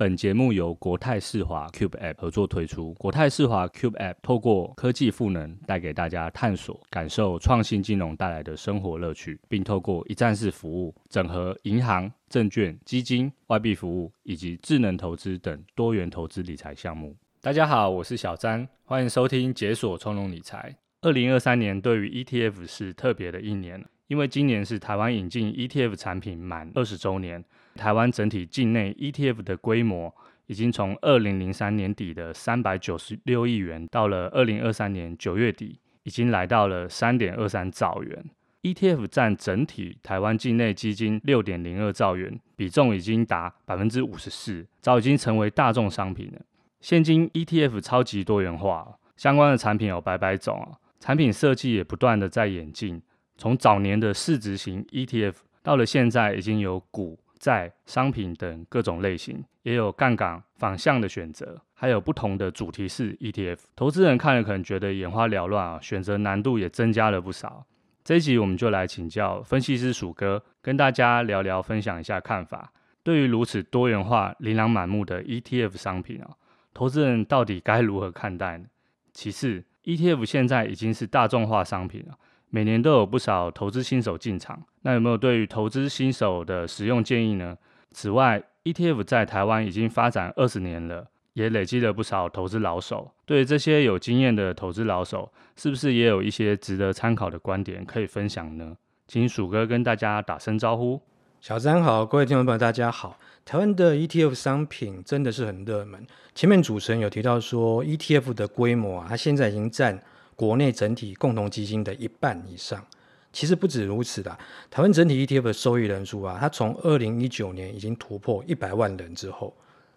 本节目由国泰世华 Cube App 合作推出。国泰世华 Cube App 透过科技赋能，带给大家探索、感受创新金融带来的生活乐趣，并透过一站式服务，整合银行、证券、基金、外币服务以及智能投资等多元投资理财项目。大家好，我是小詹，欢迎收听解锁从容理财。二零二三年对于 ETF 是特别的一年，因为今年是台湾引进 ETF 产品满二十周年。台湾整体境内 ETF 的规模已经从二零零三年底的三百九十六亿元，到了二零二三年九月底，已经来到了三点二三兆元。ETF 占整体台湾境内基金六点零二兆元，比重已经达百分之五十四，早已经成为大众商品了。现今 ETF 超级多元化，相关的产品有百百种啊，产品设计也不断的在演进。从早年的市值型 ETF，到了现在已经有股。债商品等各种类型，也有杠杆反向的选择，还有不同的主题式 ETF。投资人看了可能觉得眼花缭乱啊，选择难度也增加了不少。这一集我们就来请教分析师鼠哥，跟大家聊聊，分享一下看法。对于如此多元化、琳琅满目的 ETF 商品啊，投资人到底该如何看待呢？其次，ETF 现在已经是大众化商品了。每年都有不少投资新手进场，那有没有对于投资新手的使用建议呢？此外，ETF 在台湾已经发展二十年了，也累积了不少投资老手。对这些有经验的投资老手，是不是也有一些值得参考的观点可以分享呢？请鼠哥跟大家打声招呼。小詹好，各位听众朋友大家好。台湾的 ETF 商品真的是很热门。前面主持人有提到说，ETF 的规模啊，它现在已经占。国内整体共同基金的一半以上，其实不止如此的。台湾整体 ETF 的受益人数啊，它从二零一九年已经突破一百万人之后，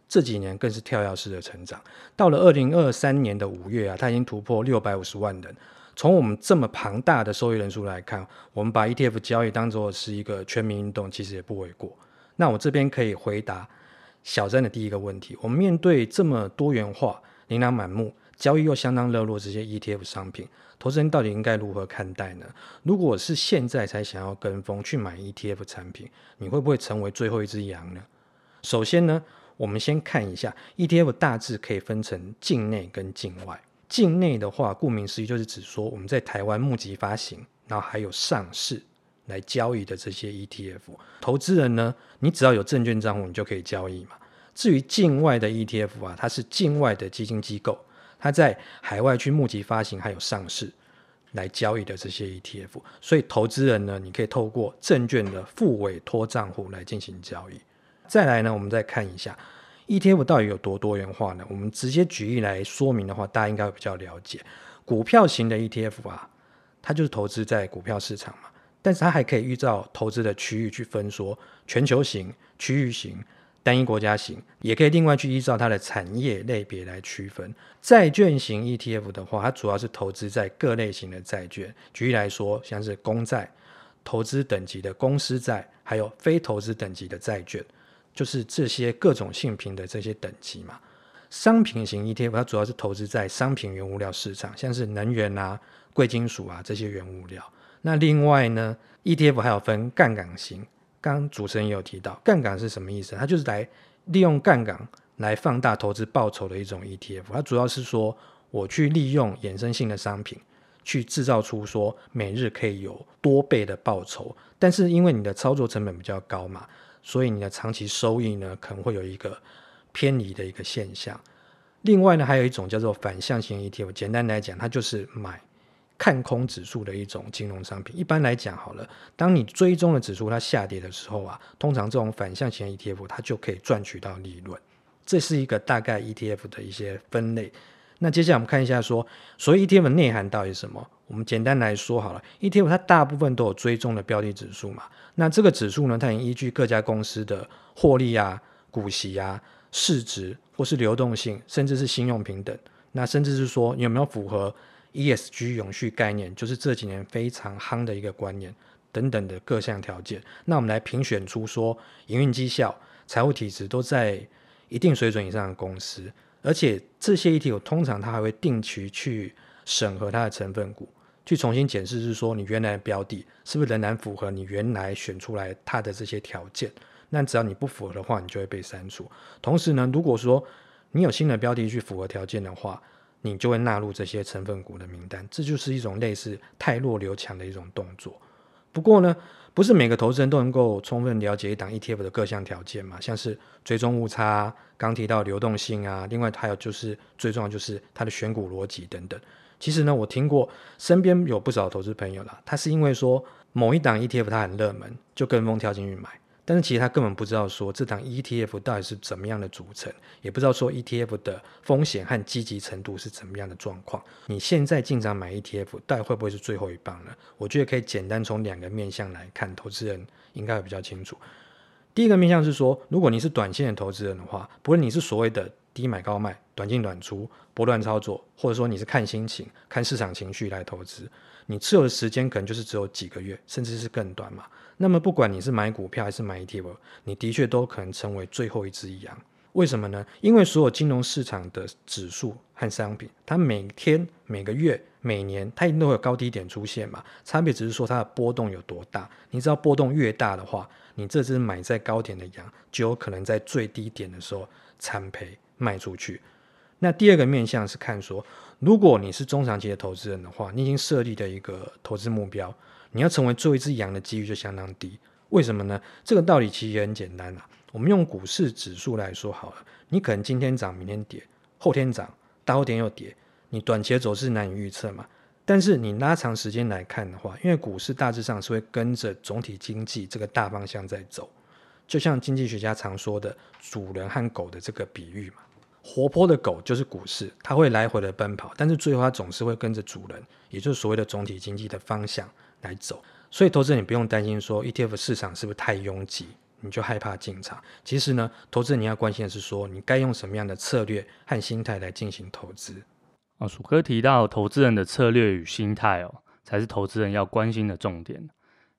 这几年更是跳跃式的成长。到了二零二三年的五月啊，它已经突破六百五十万人。从我们这么庞大的受益人数来看，我们把 ETF 交易当做是一个全民运动，其实也不为过。那我这边可以回答小詹的第一个问题：我们面对这么多元化、琳琅满目。交易又相当热络，这些 ETF 商品，投资人到底应该如何看待呢？如果是现在才想要跟风去买 ETF 产品，你会不会成为最后一只羊呢？首先呢，我们先看一下 ETF 大致可以分成境内跟境外。境内的话，顾名思义就是指说我们在台湾募集发行，然后还有上市来交易的这些 ETF。投资人呢，你只要有证券账户，你就可以交易嘛。至于境外的 ETF 啊，它是境外的基金机构。它在海外去募集发行还有上市来交易的这些 ETF，所以投资人呢，你可以透过证券的副委托账户来进行交易。再来呢，我们再看一下 ETF 到底有多多元化呢？我们直接举例来说明的话，大家应该会比较了解。股票型的 ETF 啊，它就是投资在股票市场嘛，但是它还可以依照投资的区域去分说，全球型、区域型。单一国家型也可以另外去依照它的产业类别来区分。债券型 ETF 的话，它主要是投资在各类型的债券。举例来说，像是公债、投资等级的公司债，还有非投资等级的债券，就是这些各种信评的这些等级嘛。商品型 ETF 它主要是投资在商品原物料市场，像是能源啊、贵金属啊这些原物料。那另外呢，ETF 还有分杠杆型。刚主持人也有提到，杠杆是什么意思？它就是来利用杠杆来放大投资报酬的一种 ETF。它主要是说，我去利用衍生性的商品，去制造出说每日可以有多倍的报酬。但是因为你的操作成本比较高嘛，所以你的长期收益呢可能会有一个偏离的一个现象。另外呢，还有一种叫做反向型 ETF。简单来讲，它就是买看空指数的一种金融商品。一般来讲，好了，当你追踪的指数它下跌的时候啊，通常这种反向型 ETF 它就可以赚取到利润。这是一个大概 ETF 的一些分类。那接下来我们看一下说，所谓 ETF 内涵到底是什么？我们简单来说好了，ETF 它大部分都有追踪的标的指数嘛。那这个指数呢，它也依据各家公司的获利啊、股息啊、市值或是流动性，甚至是信用平等，那甚至是说有没有符合 ESG 永续概念，就是这几年非常夯的一个观念等等的各项条件。那我们来评选出说营运绩效、财务体质都在一定水准以上的公司。而且这些议题我通常它还会定期去审核它的成分股，去重新检视，是说你原来的标的是不是仍然符合你原来选出来它的这些条件。那只要你不符合的话，你就会被删除。同时呢，如果说你有新的标的去符合条件的话，你就会纳入这些成分股的名单。这就是一种类似汰弱留强的一种动作。不过呢，不是每个投资人都能够充分了解一档 ETF 的各项条件嘛，像是追踪误差。刚提到流动性啊，另外还有就是最重要就是它的选股逻辑等等。其实呢，我听过身边有不少投资朋友啦，他是因为说某一档 ETF 它很热门，就跟风跳进去买，但是其实他根本不知道说这档 ETF 到底是怎么样的组成，也不知道说 ETF 的风险和积极程度是怎么样的状况。你现在进场买 ETF，到底会不会是最后一棒呢？我觉得可以简单从两个面向来看，投资人应该会比较清楚。第一个面向是说，如果你是短线的投资人的话，不论你是所谓的低买高卖、短进短出、波段操作，或者说你是看心情、看市场情绪来投资，你持有的时间可能就是只有几个月，甚至是更短嘛。那么不管你是买股票还是买 ETF，你的确都可能成为最后一只羊。为什么呢？因为所有金融市场的指数和商品，它每天、每个月、每年，它一定都会有高低点出现嘛。差别只是说它的波动有多大。你知道波动越大的话，你这只买在高点的羊，就有可能在最低点的时候惨赔卖出去。那第二个面向是看说，如果你是中长期的投资人的话，你已经设立的一个投资目标，你要成为做一只羊的几率就相当低。为什么呢？这个道理其实也很简单啊。我们用股市指数来说好了，你可能今天涨，明天跌，后天涨，大后天又跌，你短期的走势难以预测嘛。但是你拉长时间来看的话，因为股市大致上是会跟着总体经济这个大方向在走，就像经济学家常说的主人和狗的这个比喻嘛。活泼的狗就是股市，它会来回的奔跑，但是最后它总是会跟着主人，也就是所谓的总体经济的方向来走。所以投资人你不用担心说 ETF 市场是不是太拥挤，你就害怕进场。其实呢，投资人你要关心的是说你该用什么样的策略和心态来进行投资。哦，鼠哥提到投资人的策略与心态哦，才是投资人要关心的重点。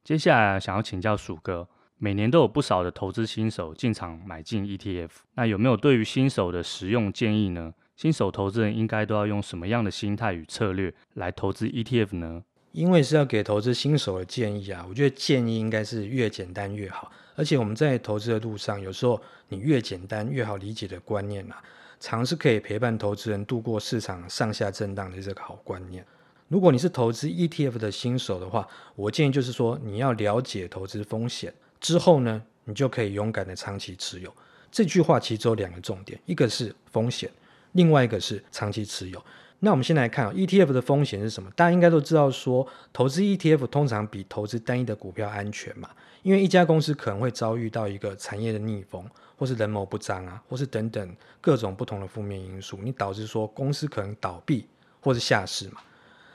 接下来想要请教鼠哥，每年都有不少的投资新手进场买进 ETF，那有没有对于新手的实用建议呢？新手投资人应该都要用什么样的心态与策略来投资 ETF 呢？因为是要给投资新手的建议啊，我觉得建议应该是越简单越好。而且我们在投资的路上，有时候你越简单越好理解的观念啊。常是可以陪伴投资人度过市场上下震荡的这个好观念。如果你是投资 ETF 的新手的话，我建议就是说你要了解投资风险之后呢，你就可以勇敢的长期持有。这句话其实有两个重点，一个是风险，另外一个是长期持有。那我们先来看啊，ETF 的风险是什么？大家应该都知道说，投资 ETF 通常比投资单一的股票安全嘛，因为一家公司可能会遭遇到一个产业的逆风。或是人谋不臧啊，或是等等各种不同的负面因素，你导致说公司可能倒闭或是下市嘛。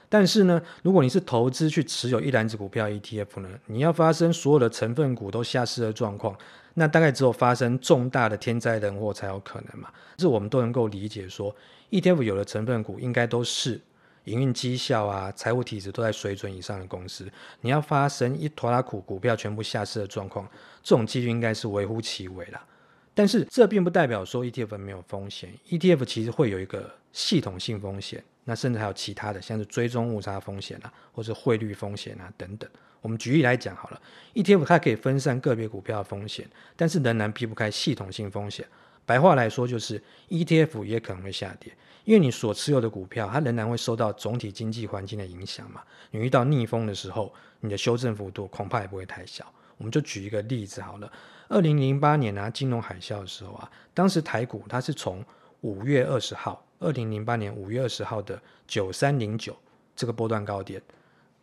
但是呢，如果你是投资去持有一篮子股票 ETF 呢，你要发生所有的成分股都下市的状况，那大概只有发生重大的天灾人祸才有可能嘛。这我们都能够理解说，ETF 有的成分股应该都是营运绩效啊、财务体质都在水准以上的公司。你要发生一坨拉库股票全部下市的状况，这种几率应该是微乎其微啦。但是这并不代表说 ETF 没有风险，ETF 其实会有一个系统性风险，那甚至还有其他的，像是追踪误差风险啊，或者汇率风险啊等等。我们举例来讲好了，ETF 它可以分散个别股票的风险，但是仍然避不开系统性风险。白话来说就是 ETF 也可能会下跌，因为你所持有的股票它仍然会受到总体经济环境的影响嘛。你遇到逆风的时候，你的修正幅度恐怕也不会太小。我们就举一个例子好了。二零零八年啊，金融海啸的时候啊，当时台股它是从五月二十号，二零零八年五月二十号的九三零九这个波段高点，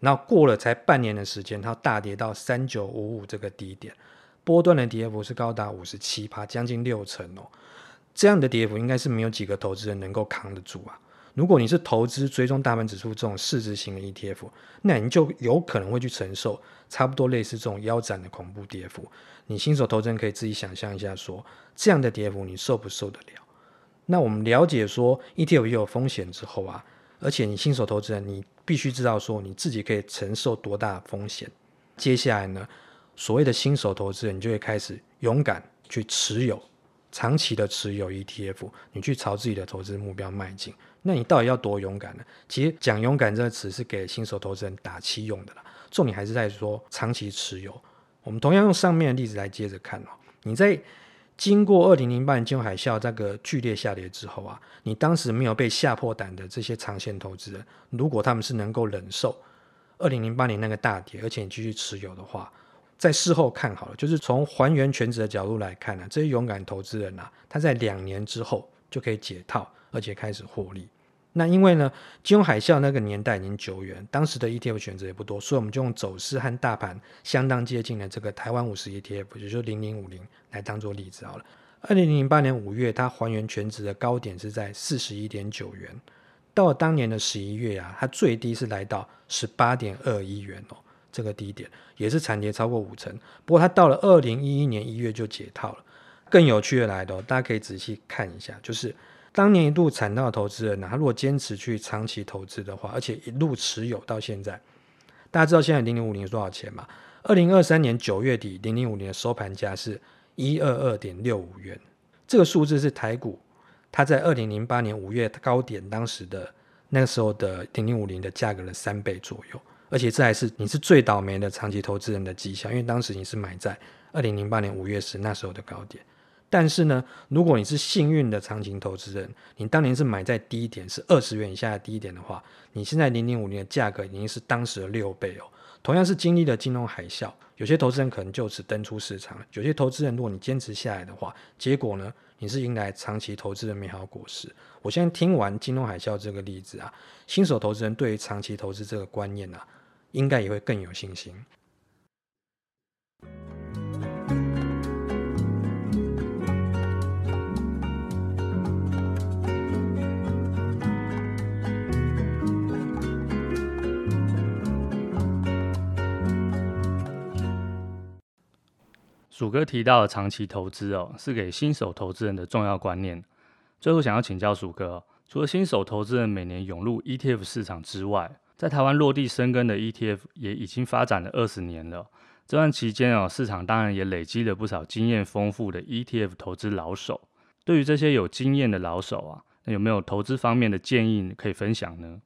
然后过了才半年的时间，它大跌到三九五五这个低点，波段的跌幅是高达五十七趴，将近六成哦。这样的跌幅应该是没有几个投资人能够扛得住啊。如果你是投资追踪大盘指数这种市值型的 ETF，那你就有可能会去承受差不多类似这种腰斩的恐怖跌幅。你新手投资人可以自己想象一下，说这样的跌幅你受不受得了？那我们了解说 ETF 也有风险之后啊，而且你新手投资人你必须知道说你自己可以承受多大风险。接下来呢，所谓的新手投资人，你就会开始勇敢去持有。长期的持有 ETF，你去朝自己的投资目标迈进，那你到底要多勇敢呢？其实讲勇敢这个词是给新手投资人打气用的啦。重点还是在说长期持有。我们同样用上面的例子来接着看哦。你在经过二零零八年金融海啸这个剧烈下跌之后啊，你当时没有被吓破胆的这些长线投资人，如果他们是能够忍受二零零八年那个大跌，而且你继续持有的话。在事后看好了，就是从还原全值的角度来看呢、这些勇敢投资人啊，他在两年之后就可以解套，而且开始获利。那因为呢，金融海啸那个年代已经久远，当时的 ETF 选择也不多，所以我们就用走势和大盘相当接近的这个台湾五十 ETF，也就是零零五零来当做例子好了。二零零八年五月，它还原全值的高点是在四十一点九元，到了当年的十一月啊，它最低是来到十八点二一元哦。这个低点也是惨跌超过五成，不过它到了二零一一年一月就解套了。更有趣的来的，大家可以仔细看一下，就是当年一度惨到的投资人呢，他如果坚持去长期投资的话，而且一路持有到现在，大家知道现在零零五零是多少钱吗？二零二三年九月底零零五零的收盘价是一二二点六五元，这个数字是台股它在二零零八年五月高点当时的那个时候的零零五零的价格的三倍左右。而且这还是你是最倒霉的长期投资人的迹象，因为当时你是买在二零零八年五月时那时候的高点。但是呢，如果你是幸运的长期投资人，你当年是买在低点，是二十元以下的低点的话，你现在零零五零的价格已经是当时的六倍哦。同样是经历了金融海啸，有些投资人可能就此登出市场。有些投资人，如果你坚持下来的话，结果呢，你是迎来长期投资的美好果实。我现在听完金融海啸这个例子啊，新手投资人对于长期投资这个观念啊。应该也会更有信心。鼠哥提到的长期投资哦，是给新手投资人的重要观念。最后想要请教鼠哥，除了新手投资人每年涌入 ETF 市场之外，在台湾落地生根的 ETF 也已经发展了二十年了。这段期间哦，市场当然也累积了不少经验丰富的 ETF 投资老手。对于这些有经验的老手啊，那有没有投资方面的建议可以分享呢？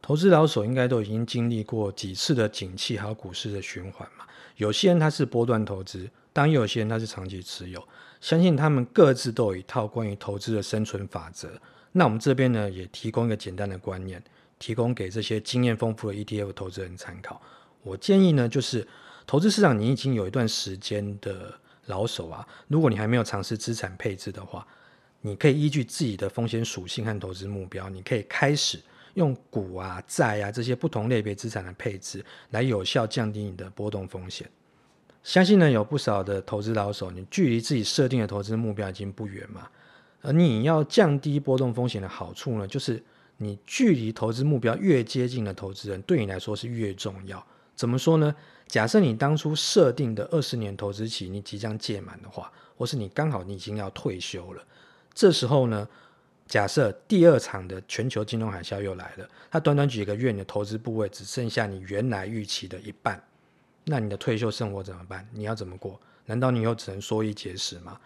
投资老手应该都已经经历过几次的景气还有股市的循环嘛。有些人他是波段投资，当然有些人他是长期持有。相信他们各自都有一套关于投资的生存法则。那我们这边呢，也提供一个简单的观念。提供给这些经验丰富的 ETF 投资人参考。我建议呢，就是投资市场你已经有一段时间的老手啊，如果你还没有尝试资产配置的话，你可以依据自己的风险属性和投资目标，你可以开始用股啊、债啊这些不同类别资产的配置，来有效降低你的波动风险。相信呢，有不少的投资老手，你距离自己设定的投资目标已经不远嘛。而你要降低波动风险的好处呢，就是。你距离投资目标越接近的投资人，对你来说是越重要。怎么说呢？假设你当初设定的二十年投资期你即将届满的话，或是你刚好你已经要退休了，这时候呢，假设第二场的全球金融海啸又来了，它短短几个月，你的投资部位只剩下你原来预期的一半，那你的退休生活怎么办？你要怎么过？难道你又只能缩衣节食吗？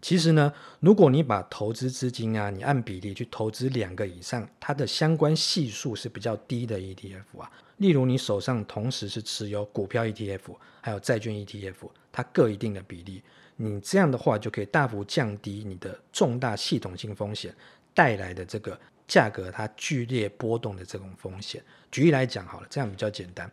其实呢，如果你把投资资金啊，你按比例去投资两个以上，它的相关系数是比较低的 ETF 啊。例如你手上同时是持有股票 ETF，还有债券 ETF，它各一定的比例，你这样的话就可以大幅降低你的重大系统性风险带来的这个价格它剧烈波动的这种风险。举例来讲好了，这样比较简单。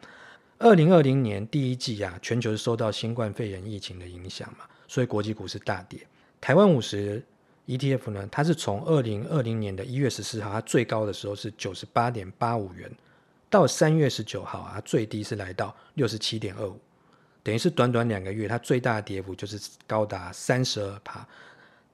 二零二零年第一季啊，全球是受到新冠肺炎疫情的影响嘛，所以国际股市大跌。台湾五十 ETF 呢，它是从二零二零年的一月十四号，它最高的时候是九十八点八五元，到三月十九号啊，最低是来到六十七点二五，等于是短短两个月，它最大的跌幅就是高达三十二趴。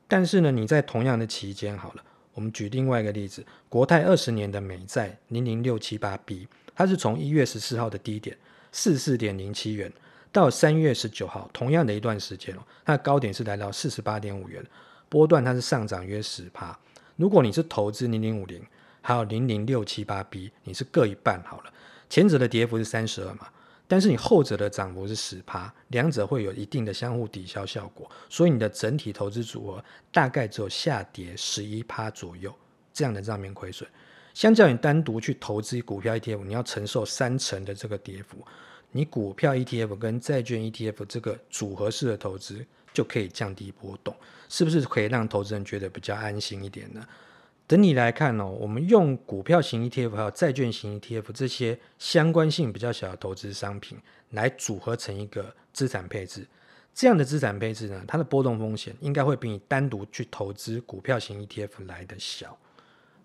但是呢，你在同样的期间，好了，我们举另外一个例子，国泰二十年的美债零零六七八 B，它是从一月十四号的低点四四点零七元，到三月十九号，同样的一段时间哦，它的高点是来到四十八点五元，波段它是上涨约十趴。如果你是投资零零五零，还有零零六七八 B，你是各一半好了，前者的跌幅是三十二嘛。但是你后者的涨幅是十趴，两者会有一定的相互抵消效果，所以你的整体投资组合大概只有下跌十一趴左右这样的账面亏损。相较你单独去投资股票 ETF，你要承受三成的这个跌幅，你股票 ETF 跟债券 ETF 这个组合式的投资就可以降低波动，是不是可以让投资人觉得比较安心一点呢？等你来看哦，我们用股票型 ETF 还有债券型 ETF 这些相关性比较小的投资商品来组合成一个资产配置，这样的资产配置呢，它的波动风险应该会比你单独去投资股票型 ETF 来得小。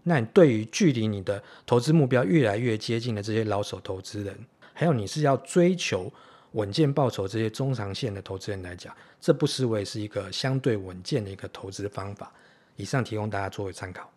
那你对于距离你的投资目标越来越接近的这些老手投资人，还有你是要追求稳健报酬这些中长线的投资人来讲，这不失为是一个相对稳健的一个投资方法。以上提供大家作为参考。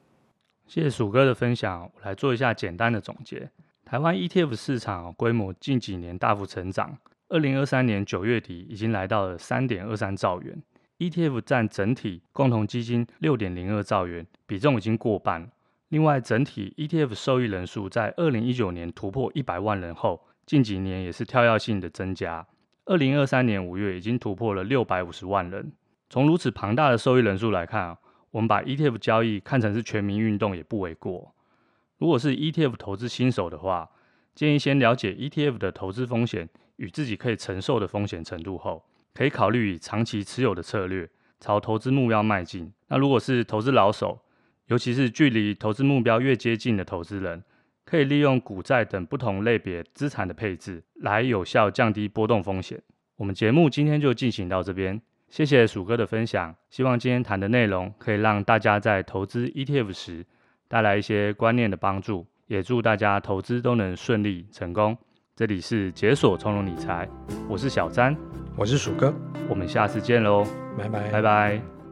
谢谢鼠哥的分享，我来做一下简单的总结。台湾 ETF 市场规模近几年大幅成长，二零二三年九月底已经来到了三点二三兆元，ETF 占整体共同基金六点零二兆元，比重已经过半。另外，整体 ETF 受益人数在二零一九年突破一百万人后，近几年也是跳跃性的增加。二零二三年五月已经突破了六百五十万人。从如此庞大的受益人数来看啊，我们把 ETF 交易看成是全民运动也不为过。如果是 ETF 投资新手的话，建议先了解 ETF 的投资风险与自己可以承受的风险程度后，可以考虑以长期持有的策略朝投资目标迈进。那如果是投资老手，尤其是距离投资目标越接近的投资人，可以利用股债等不同类别资产的配置，来有效降低波动风险。我们节目今天就进行到这边。谢谢鼠哥的分享，希望今天谈的内容可以让大家在投资 ETF 时带来一些观念的帮助，也祝大家投资都能顺利成功。这里是解锁从容理财，我是小詹，我是鼠哥，我们下次见喽，拜拜，拜拜。